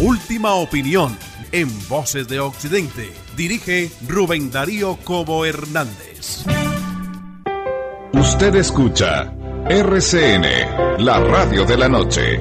Última opinión en Voces de Occidente. Dirige Rubén Darío Cobo Hernández. Usted escucha RCN, la radio de la noche.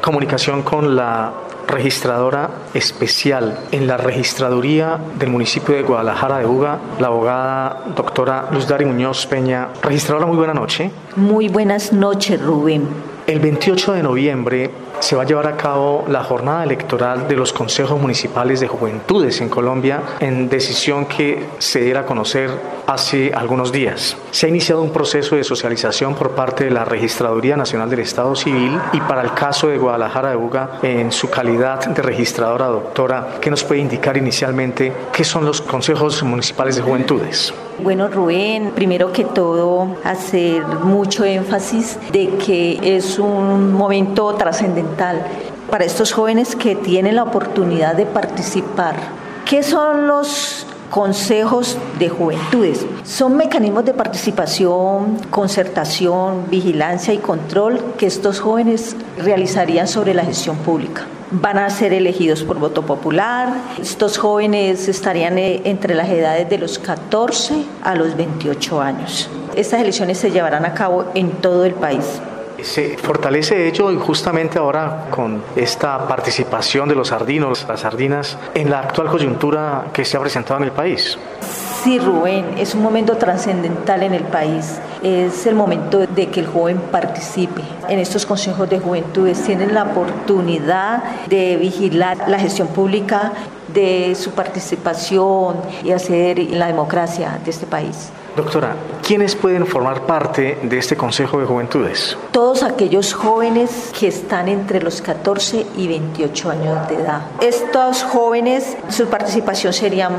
Comunicación con la registradora especial en la registraduría del municipio de Guadalajara de Uga, la abogada doctora Luz Dari Muñoz Peña. Registradora, muy buena noche. Muy buenas noches, Rubén. El 28 de noviembre se va a llevar a cabo la jornada electoral de los consejos municipales de juventudes en Colombia en decisión que se diera a conocer hace algunos días. Se ha iniciado un proceso de socialización por parte de la Registraduría Nacional del Estado Civil y para el caso de Guadalajara de Buga, en su calidad de registradora doctora, ¿qué nos puede indicar inicialmente qué son los consejos municipales de juventudes? Bueno, Rubén, primero que todo, hacer mucho énfasis de que es un momento trascendental para estos jóvenes que tienen la oportunidad de participar. ¿Qué son los consejos de juventudes. Son mecanismos de participación, concertación, vigilancia y control que estos jóvenes realizarían sobre la gestión pública. Van a ser elegidos por voto popular. Estos jóvenes estarían eh, entre las edades de los 14 a los 28 años. Estas elecciones se llevarán a cabo en todo el país. Se fortalece ello justamente ahora con esta participación de los sardinos, las sardinas, en la actual coyuntura que se ha presentado en el país. Sí, Rubén, es un momento trascendental en el país. Es el momento de que el joven participe en estos consejos de juventudes. Tienen la oportunidad de vigilar la gestión pública, de su participación y hacer la democracia de este país. Doctora, ¿quiénes pueden formar parte de este Consejo de Juventudes? Todos aquellos jóvenes que están entre los 14 y 28 años de edad. Estos jóvenes, su participación sería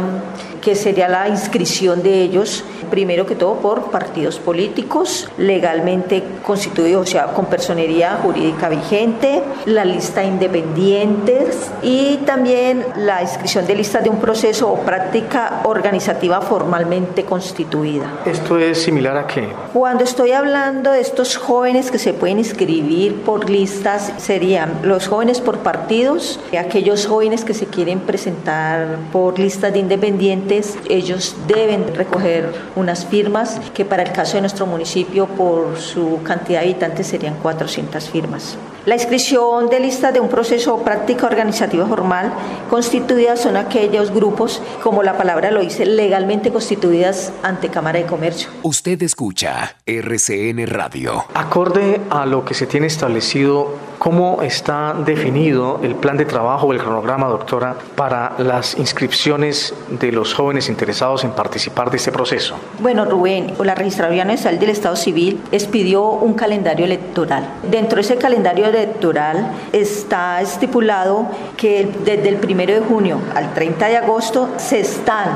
que sería la inscripción de ellos, primero que todo por partidos políticos legalmente constituidos, o sea, con personería jurídica vigente, la lista de independientes y también la inscripción de listas de un proceso o práctica organizativa formalmente constituida. ¿Esto es similar a qué? Cuando estoy hablando de estos jóvenes que se pueden inscribir por listas, serían los jóvenes por partidos, aquellos jóvenes que se quieren presentar por listas de independientes, ellos deben recoger unas firmas que para el caso de nuestro municipio por su cantidad de habitantes serían 400 firmas. La inscripción de lista de un proceso o práctica organizativa formal constituida son aquellos grupos, como la palabra lo dice, legalmente constituidas ante Cámara de Comercio. Usted escucha RCN Radio. Acorde a lo que se tiene establecido, ¿cómo está definido el plan de trabajo o el cronograma, doctora, para las inscripciones de los jóvenes interesados en participar de este proceso? Bueno, Rubén, la Registraduría Nacional del Estado Civil expidió un calendario electoral. Dentro de ese calendario electoral está estipulado que desde el 1 de junio al 30 de agosto se están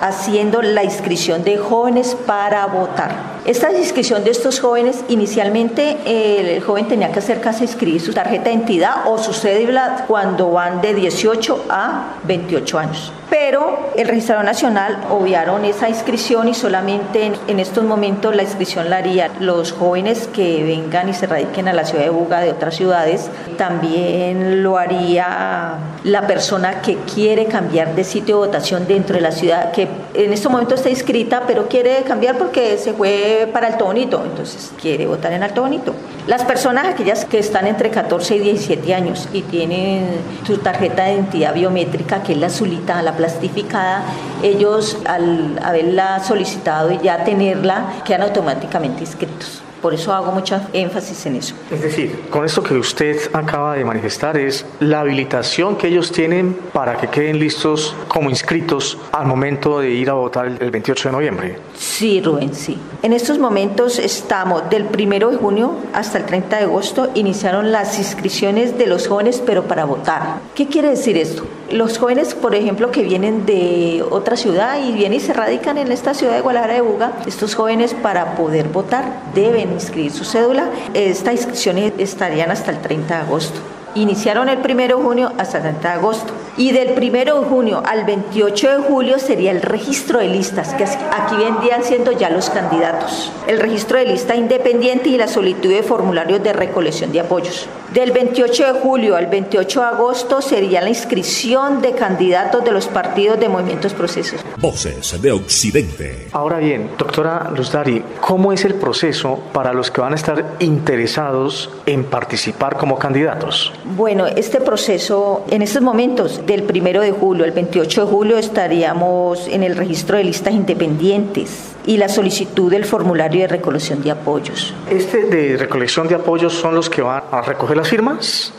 haciendo la inscripción de jóvenes para votar. Esta inscripción de estos jóvenes, inicialmente el joven tenía que acercarse a inscribir su tarjeta de identidad o su cédula cuando van de 18 a 28 años. Pero el registrador nacional obviaron esa inscripción y solamente en, estos momentos la inscripción la harían los jóvenes que vengan y se radiquen a la ciudad de Buga de otras ciudades. También lo haría la persona que quiere cambiar de sitio de votación dentro de la ciudad, que en este momento está inscrita, pero quiere cambiar porque se fue para Alto Bonito, entonces quiere votar en Alto Bonito. Las personas, aquellas que están entre 14 y 17 años y tienen su tarjeta de identidad biométrica, que es la azulita, la plastificada, ellos al haberla solicitado y ya tenerla, quedan automáticamente inscritos. Por eso hago mucho énfasis en eso. Es decir, con esto que usted acaba de manifestar es la habilitación que ellos tienen para que queden listos como inscritos al momento de ir a votar el 28 de noviembre. Sí, Rubén, sí. En estos momentos estamos del 1 de junio hasta el 30 de agosto, iniciaron las inscripciones de los jóvenes, pero para votar. ¿Qué quiere decir esto? Los jóvenes, por ejemplo, que vienen de otra ciudad y vienen y se radican en esta ciudad de Guadalajara de Buga, estos jóvenes para poder votar deben inscribir su cédula. Estas inscripciones estarían hasta el 30 de agosto. Iniciaron el 1 de junio hasta el 30 de agosto. Y del 1 de junio al 28 de julio sería el registro de listas, que aquí vendrían siendo ya los candidatos. El registro de lista independiente y la solicitud de formularios de recolección de apoyos. Del 28 de julio al 28 de agosto sería la inscripción de candidatos de los partidos de movimientos procesos. Voces de Occidente. Ahora bien, doctora Luzdari, ¿cómo es el proceso para los que van a estar interesados en participar como candidatos? Bueno, este proceso en estos momentos, del 1 de julio al 28 de julio, estaríamos en el registro de listas independientes y la solicitud del formulario de recolección de apoyos. ¿Este de recolección de apoyos son los que van a recoger las firmas?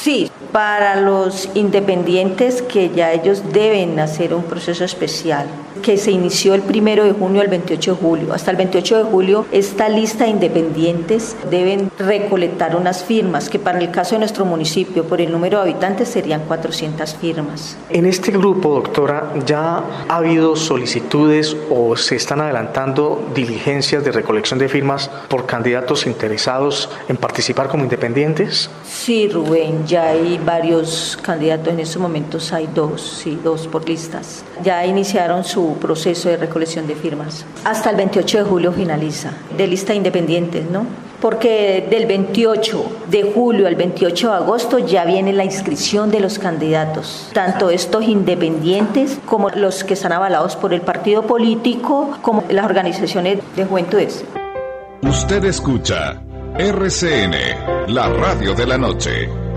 Sí, para los independientes que ya ellos deben hacer un proceso especial que se inició el primero de junio al 28 de julio. Hasta el 28 de julio esta lista de independientes deben recolectar unas firmas que para el caso de nuestro municipio por el número de habitantes serían 400 firmas. En este grupo, doctora, ¿ya ha habido solicitudes o se están adelantando diligencias de recolección de firmas por candidatos interesados en participar como independientes? Sí, Rubén, ya hay varios candidatos, en estos momentos hay dos, sí, dos por listas. Ya iniciaron su proceso de recolección de firmas. Hasta el 28 de julio finaliza, de lista independiente, ¿no? Porque del 28 de julio al 28 de agosto ya viene la inscripción de los candidatos, tanto estos independientes como los que están avalados por el partido político, como las organizaciones de juventudes. Usted escucha RCN, la radio de la noche.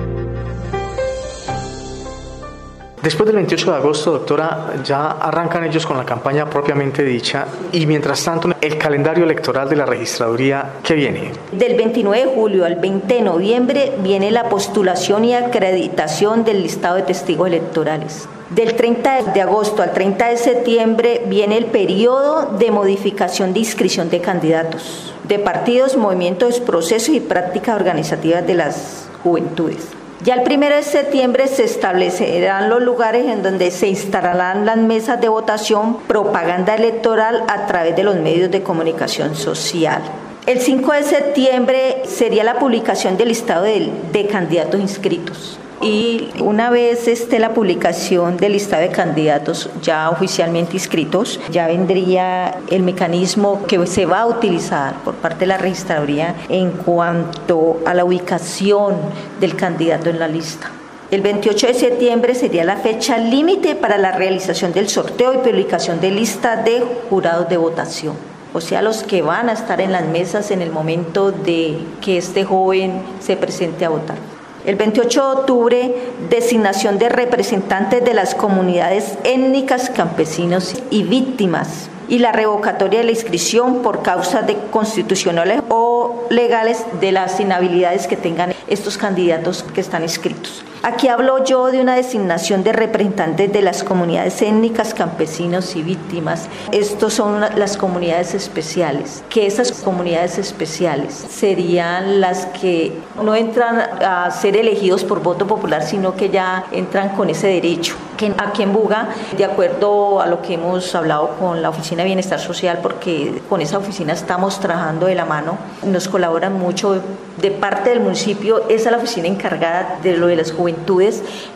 Después del 28 de agosto, doctora, ya arrancan ellos con la campaña propiamente dicha y mientras tanto el calendario electoral de la registraduría, ¿qué viene? Del 29 de julio al 20 de noviembre viene la postulación y acreditación del listado de testigos electorales. Del 30 de agosto al 30 de septiembre viene el periodo de modificación de inscripción de candidatos, de partidos, movimientos, procesos y prácticas organizativas de las juventudes. Ya el primero de septiembre se establecerán los lugares en donde se instalarán las mesas de votación, propaganda electoral a través de los medios de comunicación social. El 5 de septiembre sería la publicación del listado de, de candidatos inscritos y una vez esté la publicación del listado de candidatos ya oficialmente inscritos, ya vendría el mecanismo que se va a utilizar por parte de la registraduría en cuanto a la ubicación del candidato en la lista. El 28 de septiembre sería la fecha límite para la realización del sorteo y publicación de lista de jurados de votación o sea, los que van a estar en las mesas en el momento de que este joven se presente a votar. El 28 de octubre, designación de representantes de las comunidades étnicas, campesinos y víctimas. Y la revocatoria de la inscripción por causas de constitucionales o legales de las inhabilidades que tengan estos candidatos que están inscritos. Aquí hablo yo de una designación de representantes de las comunidades étnicas, campesinos y víctimas. Estos son las comunidades especiales, que esas comunidades especiales serían las que no entran a ser elegidos por voto popular, sino que ya entran con ese derecho. Aquí en Buga, de acuerdo a lo que hemos hablado con la Oficina de Bienestar Social, porque con esa oficina estamos trabajando de la mano, nos colaboran mucho de parte del municipio, esa es la oficina encargada de lo de las juventudes.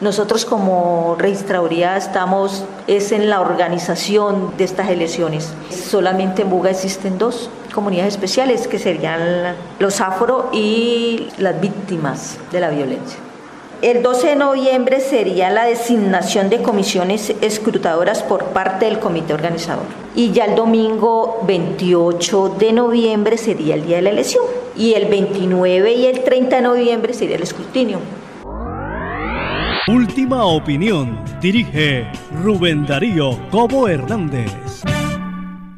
Nosotros como registraduría estamos es en la organización de estas elecciones. Solamente en Buga existen dos comunidades especiales que serían los afro y las víctimas de la violencia. El 12 de noviembre sería la designación de comisiones escrutadoras por parte del comité organizador. Y ya el domingo 28 de noviembre sería el día de la elección. Y el 29 y el 30 de noviembre sería el escrutinio. Última opinión. Dirige Rubén Darío Cobo Hernández.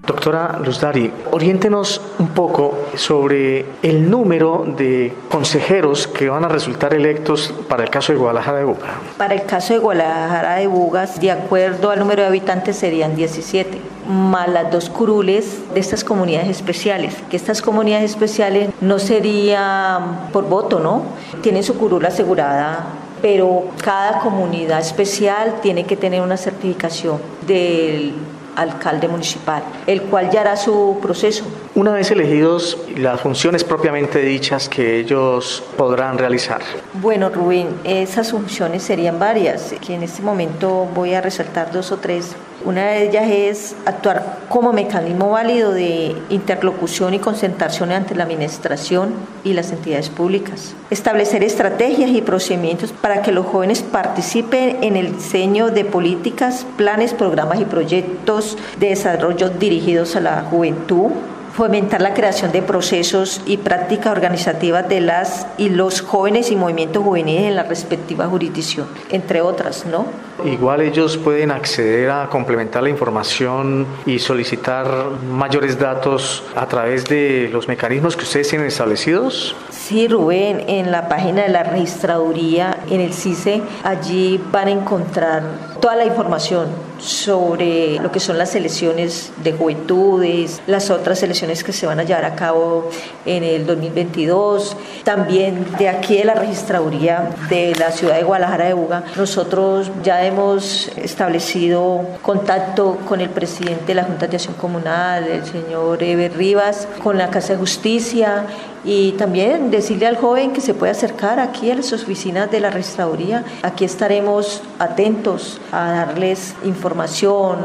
Doctora Luzdari, oriéntenos un poco sobre el número de consejeros que van a resultar electos para el caso de Guadalajara de Buga. Para el caso de Guadalajara de Bugas, de acuerdo al número de habitantes, serían 17, más las dos curules de estas comunidades especiales, que estas comunidades especiales no serían por voto, ¿no? Tienen su curul asegurada pero cada comunidad especial tiene que tener una certificación del alcalde municipal, el cual ya hará su proceso. Una vez elegidos, las funciones propiamente dichas que ellos podrán realizar. Bueno, Rubén, esas funciones serían varias, que en este momento voy a resaltar dos o tres. Una de ellas es actuar como mecanismo válido de interlocución y concentración ante la administración y las entidades públicas. Establecer estrategias y procedimientos para que los jóvenes participen en el diseño de políticas, planes, programas y proyectos de desarrollo dirigidos a la juventud fomentar la creación de procesos y prácticas organizativas de las y los jóvenes y movimientos juveniles en la respectiva jurisdicción, entre otras, ¿no? Igual ellos pueden acceder a complementar la información y solicitar mayores datos a través de los mecanismos que ustedes tienen establecidos. Sí, Rubén, en la página de la registraduría, en el CICE, allí van a encontrar toda la información sobre lo que son las elecciones de juventudes, las otras elecciones que se van a llevar a cabo en el 2022. También de aquí de la registraduría de la ciudad de Guadalajara de Buga, nosotros ya hemos establecido contacto con el presidente de la Junta de Acción Comunal, el señor Eber Rivas, con la Casa de Justicia y también decirle al joven que se puede acercar aquí a las oficinas de la registraduría. Aquí estaremos atentos a darles información,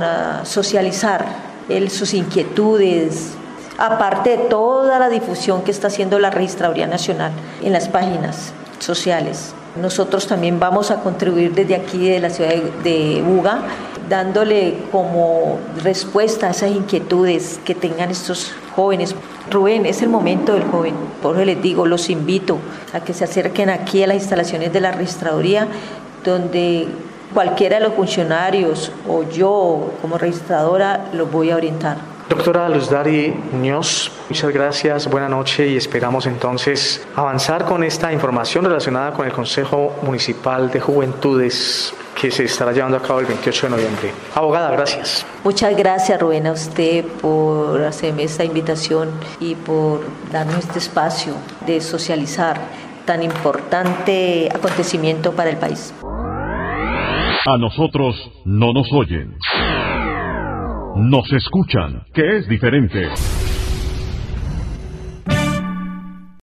a socializar sus inquietudes, aparte de toda la difusión que está haciendo la Registraduría Nacional en las páginas sociales. Nosotros también vamos a contribuir desde aquí, de la ciudad de Buga, dándole como respuesta a esas inquietudes que tengan estos jóvenes. Rubén, es el momento del joven. Por eso les digo, los invito a que se acerquen aquí a las instalaciones de la registraduría, donde cualquiera de los funcionarios o yo como registradora los voy a orientar. Doctora Luz Dari Muñoz, muchas gracias, buena noche y esperamos entonces avanzar con esta información relacionada con el Consejo Municipal de Juventudes que se estará llevando a cabo el 28 de noviembre. Abogada, gracias. Muchas gracias Rubén a usted por hacerme esta invitación y por darnos este espacio de socializar tan importante acontecimiento para el país. A nosotros no nos oyen nos escuchan, que es diferente.